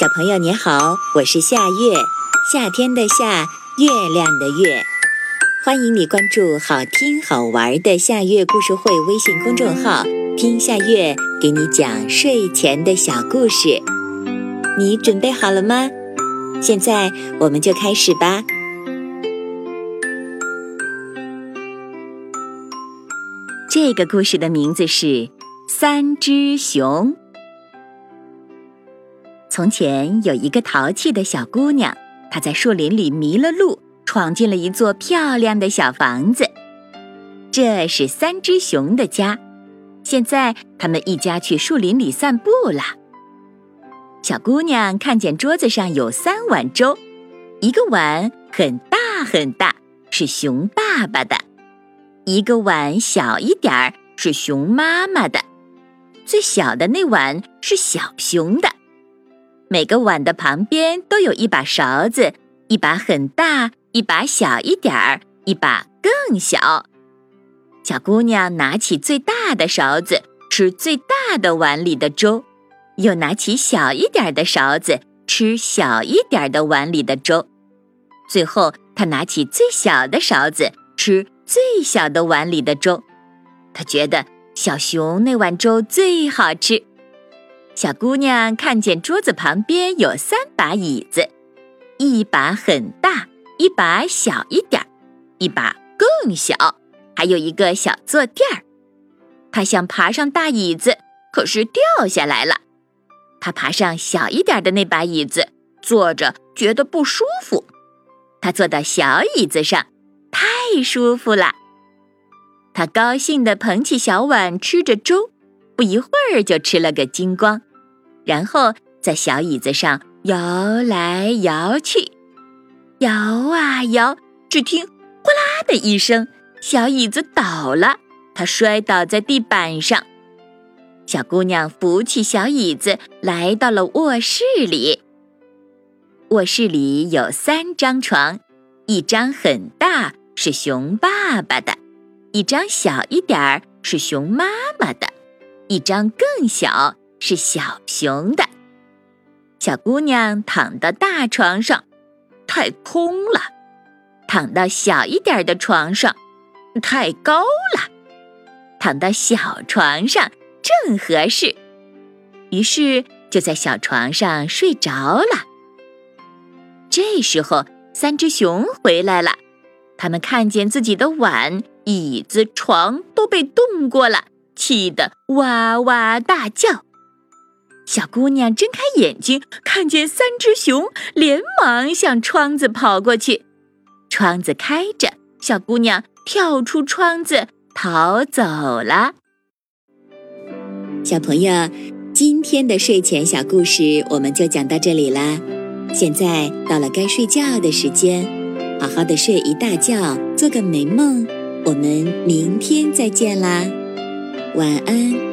小朋友你好，我是夏月，夏天的夏，月亮的月。欢迎你关注好听好玩的夏月故事会微信公众号，听夏月给你讲睡前的小故事。你准备好了吗？现在我们就开始吧。这个故事的名字是《三只熊》。从前有一个淘气的小姑娘，她在树林里迷了路，闯进了一座漂亮的小房子。这是三只熊的家。现在他们一家去树林里散步了。小姑娘看见桌子上有三碗粥，一个碗很大很大，是熊爸爸的；一个碗小一点儿，是熊妈妈的；最小的那碗是小熊的。每个碗的旁边都有一把勺子，一把很大，一把小一点儿，一把更小。小姑娘拿起最大的勺子吃最大的碗里的粥，又拿起小一点的勺子吃小一点的碗里的粥。最后，她拿起最小的勺子吃最小的碗里的粥。她觉得小熊那碗粥最好吃。小姑娘看见桌子旁边有三把椅子，一把很大，一把小一点儿，一把更小，还有一个小坐垫儿。她想爬上大椅子，可是掉下来了。她爬上小一点的那把椅子，坐着觉得不舒服。她坐到小椅子上，太舒服了。她高兴地捧起小碗吃着粥，不一会儿就吃了个精光。然后在小椅子上摇来摇去，摇啊摇，只听“哗啦”的一声，小椅子倒了，他摔倒在地板上。小姑娘扶起小椅子，来到了卧室里。卧室里有三张床，一张很大，是熊爸爸的；一张小一点儿，是熊妈妈的；一张更小。是小熊的。小姑娘躺到大床上，太空了；躺到小一点的床上，太高了；躺到小床上正合适。于是就在小床上睡着了。这时候，三只熊回来了，他们看见自己的碗、椅子、床都被动过了，气得哇哇大叫。小姑娘睁开眼睛，看见三只熊，连忙向窗子跑过去。窗子开着，小姑娘跳出窗子逃走了。小朋友，今天的睡前小故事我们就讲到这里啦。现在到了该睡觉的时间，好好的睡一大觉，做个美梦。我们明天再见啦，晚安。